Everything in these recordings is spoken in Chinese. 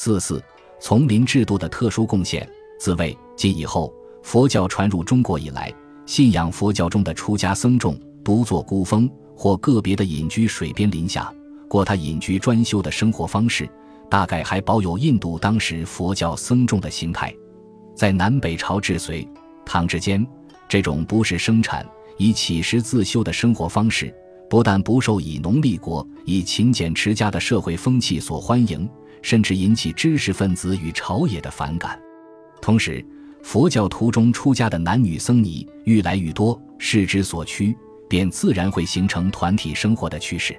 四四丛林制度的特殊贡献。自魏晋以后，佛教传入中国以来，信仰佛教中的出家僧众独坐孤峰，或个别的隐居水边林下，过他隐居专修的生活方式，大概还保有印度当时佛教僧众的形态。在南北朝至隋、唐之间，这种不是生产、以乞食自修的生活方式，不但不受以农立国、以勤俭持家的社会风气所欢迎。甚至引起知识分子与朝野的反感。同时，佛教徒中出家的男女僧尼愈来愈多，势之所趋，便自然会形成团体生活的趋势。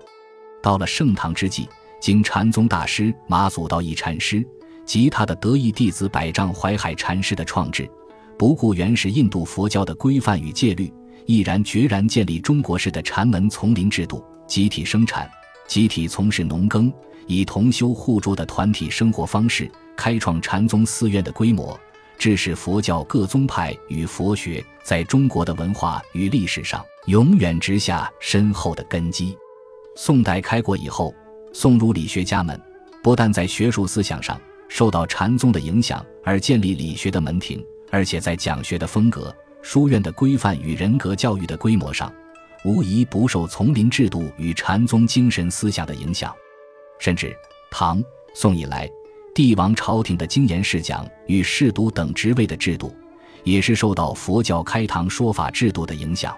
到了盛唐之际，经禅宗大师马祖道一禅师及他的得意弟子百丈怀海禅师的创制，不顾原始印度佛教的规范与戒律，毅然决然建立中国式的禅门丛林制度，集体生产，集体从事农耕。以同修互助的团体生活方式，开创禅宗寺院的规模，致使佛教各宗派与佛学在中国的文化与历史上永远植下深厚的根基。宋代开国以后，宋儒理学家们不但在学术思想上受到禅宗的影响而建立理学的门庭，而且在讲学的风格、书院的规范与人格教育的规模上，无疑不受丛林制度与禅宗精神思想的影响。甚至唐宋以来，帝王朝廷的经研侍讲与侍读等职位的制度，也是受到佛教开堂说法制度的影响。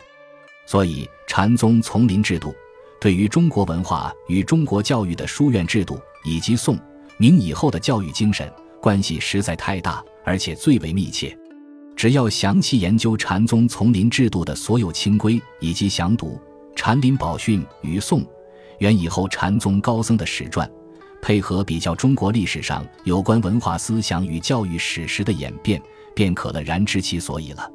所以，禅宗丛林制度对于中国文化与中国教育的书院制度，以及宋明以后的教育精神关系实在太大，而且最为密切。只要详细研究禅宗丛林制度的所有清规，以及详读《禅林宝训》与宋。元以后禅宗高僧的史传，配合比较中国历史上有关文化思想与教育史实的演变，便可了然知其所以了。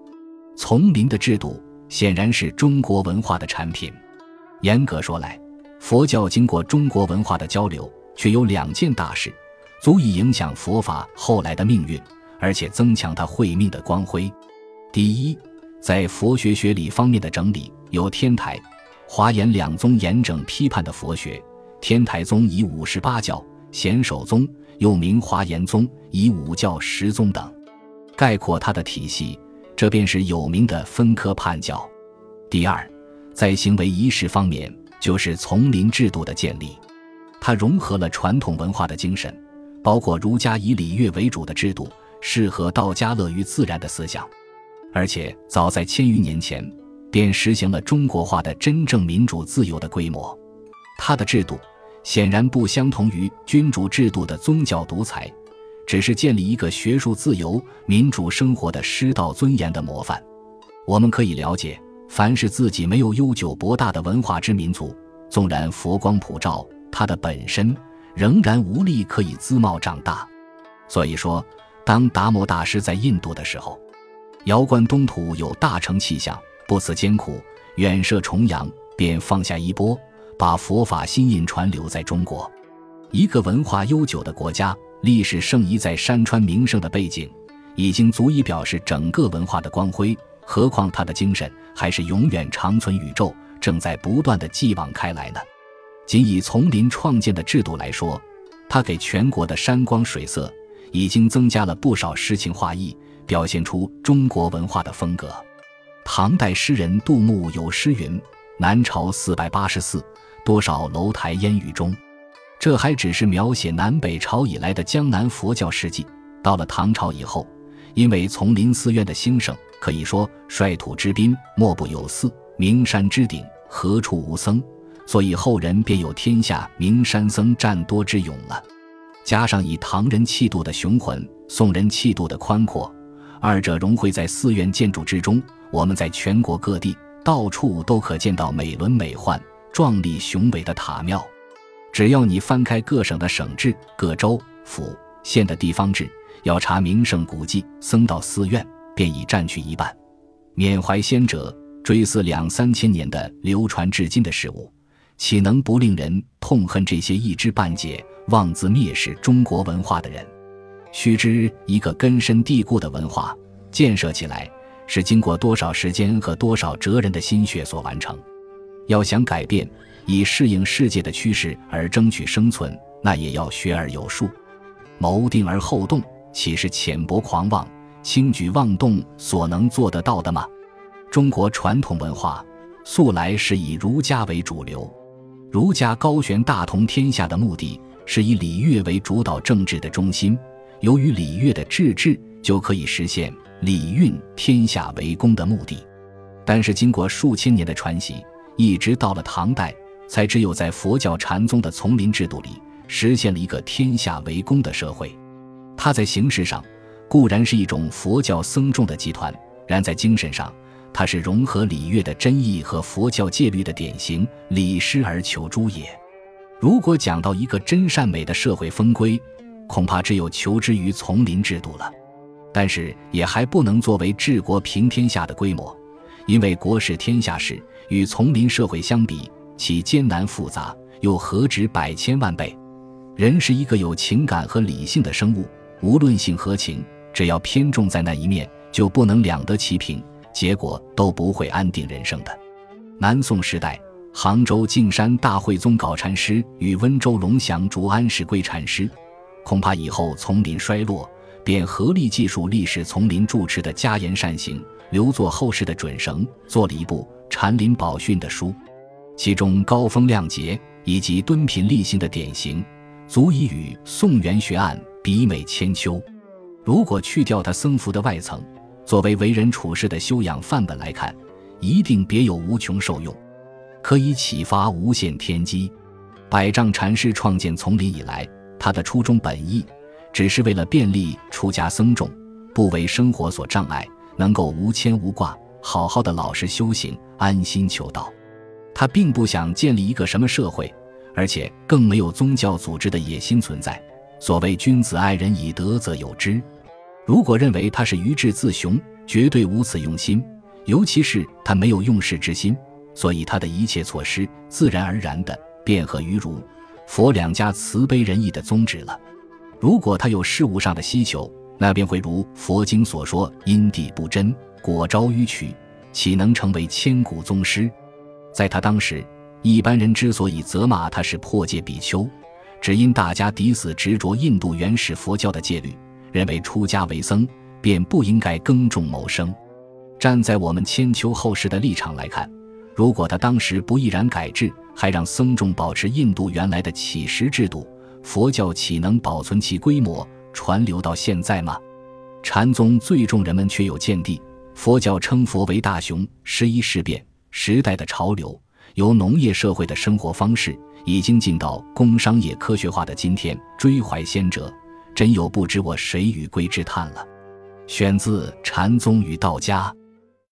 丛林的制度显然是中国文化的产品。严格说来，佛教经过中国文化的交流，却有两件大事，足以影响佛法后来的命运，而且增强他慧命的光辉。第一，在佛学学理方面的整理，有天台。华严两宗严整批判的佛学，天台宗以五十八教，显首宗又名华严宗以五教十宗等，概括它的体系，这便是有名的分科判教。第二，在行为仪式方面，就是丛林制度的建立，它融合了传统文化的精神，包括儒家以礼乐为主的制度，适合道家乐于自然的思想，而且早在千余年前。便实行了中国化的真正民主自由的规模，它的制度显然不相同于君主制度的宗教独裁，只是建立一个学术自由、民主生活的师道尊严的模范。我们可以了解，凡是自己没有悠久博大的文化之民族，纵然佛光普照，它的本身仍然无力可以滋茂长大。所以说，当达摩大师在印度的时候，遥观东土有大成气象。不辞艰苦，远涉重洋，便放下衣钵，把佛法心印传留在中国。一个文化悠久的国家，历史盛遗在山川名胜的背景，已经足以表示整个文化的光辉。何况他的精神还是永远长存宇宙，正在不断的继往开来呢？仅以丛林创建的制度来说，它给全国的山光水色，已经增加了不少诗情画意，表现出中国文化的风格。唐代诗人杜牧有诗云：“南朝四百八十寺，多少楼台烟雨中。”这还只是描写南北朝以来的江南佛教事迹。到了唐朝以后，因为丛林寺院的兴盛，可以说率土之滨莫不有寺，名山之顶何处无僧，所以后人便有天下名山僧占多之勇了。加上以唐人气度的雄浑，宋人气度的宽阔，二者融汇在寺院建筑之中。我们在全国各地到处都可见到美轮美奂、壮丽雄伟的塔庙。只要你翻开各省的省志、各州、府、县的地方志，要查名胜古迹、僧道寺院，便已占去一半。缅怀先者，追思两三千年的流传至今的事物，岂能不令人痛恨这些一知半解、妄自蔑视中国文化的人？须知，一个根深蒂固的文化建设起来。是经过多少时间和多少哲人的心血所完成？要想改变，以适应世界的趋势而争取生存，那也要学而有术。谋定而后动，岂是浅薄狂妄、轻举妄动所能做得到的吗？中国传统文化素来是以儒家为主流，儒家高悬大同天下的目的是以礼乐为主导政治的中心。由于礼乐的治治，就可以实现礼运天下为公的目的。但是经过数千年的传习，一直到了唐代，才只有在佛教禅宗的丛林制度里，实现了一个天下为公的社会。它在形式上固然是一种佛教僧众的集团，然在精神上，它是融合礼乐的真意和佛教戒律的典型，礼失而求诸也。如果讲到一个真善美的社会风规，恐怕只有求之于丛林制度了，但是也还不能作为治国平天下的规模，因为国事天下事与丛林社会相比，其艰难复杂又何止百千万倍？人是一个有情感和理性的生物，无论性何情，只要偏重在那一面，就不能两得其平，结果都不会安定人生的。南宋时代，杭州径山大慧宗杲禅师与温州龙祥竹安世归禅师。恐怕以后丛林衰落，便合力记述历史丛林住持的家言善行，留作后世的准绳，做了一部《禅林宝训》的书。其中高风亮节以及敦品立心的典型，足以与宋元学案比美千秋。如果去掉他僧服的外层，作为为人处事的修养范本来看，一定别有无穷受用，可以启发无限天机。百丈禅师创建丛林以来。他的初衷本意，只是为了便利出家僧众，不为生活所障碍，能够无牵无挂，好好的老实修行，安心求道。他并不想建立一个什么社会，而且更没有宗教组织的野心存在。所谓君子爱人以德则有之。如果认为他是愚智自雄，绝对无此用心。尤其是他没有用事之心，所以他的一切措施自然而然的便合于儒。佛两家慈悲仁义的宗旨了。如果他有事物上的需求，那便会如佛经所说：“因地不真，果招迂曲，岂能成为千古宗师？”在他当时，一般人之所以责骂他是破戒比丘，只因大家抵死执着印度原始佛教的戒律，认为出家为僧便不应该耕种谋生。站在我们千秋后世的立场来看，如果他当时不毅然改制，还让僧众保持印度原来的乞食制度，佛教岂能保存其规模，传流到现在吗？禅宗最重人们却有见地，佛教称佛为大雄。十一事变时代的潮流，由农业社会的生活方式，已经进到工商业科学化的今天，追怀先哲，真有不知我谁与归之叹了。选自《禅宗与道家》。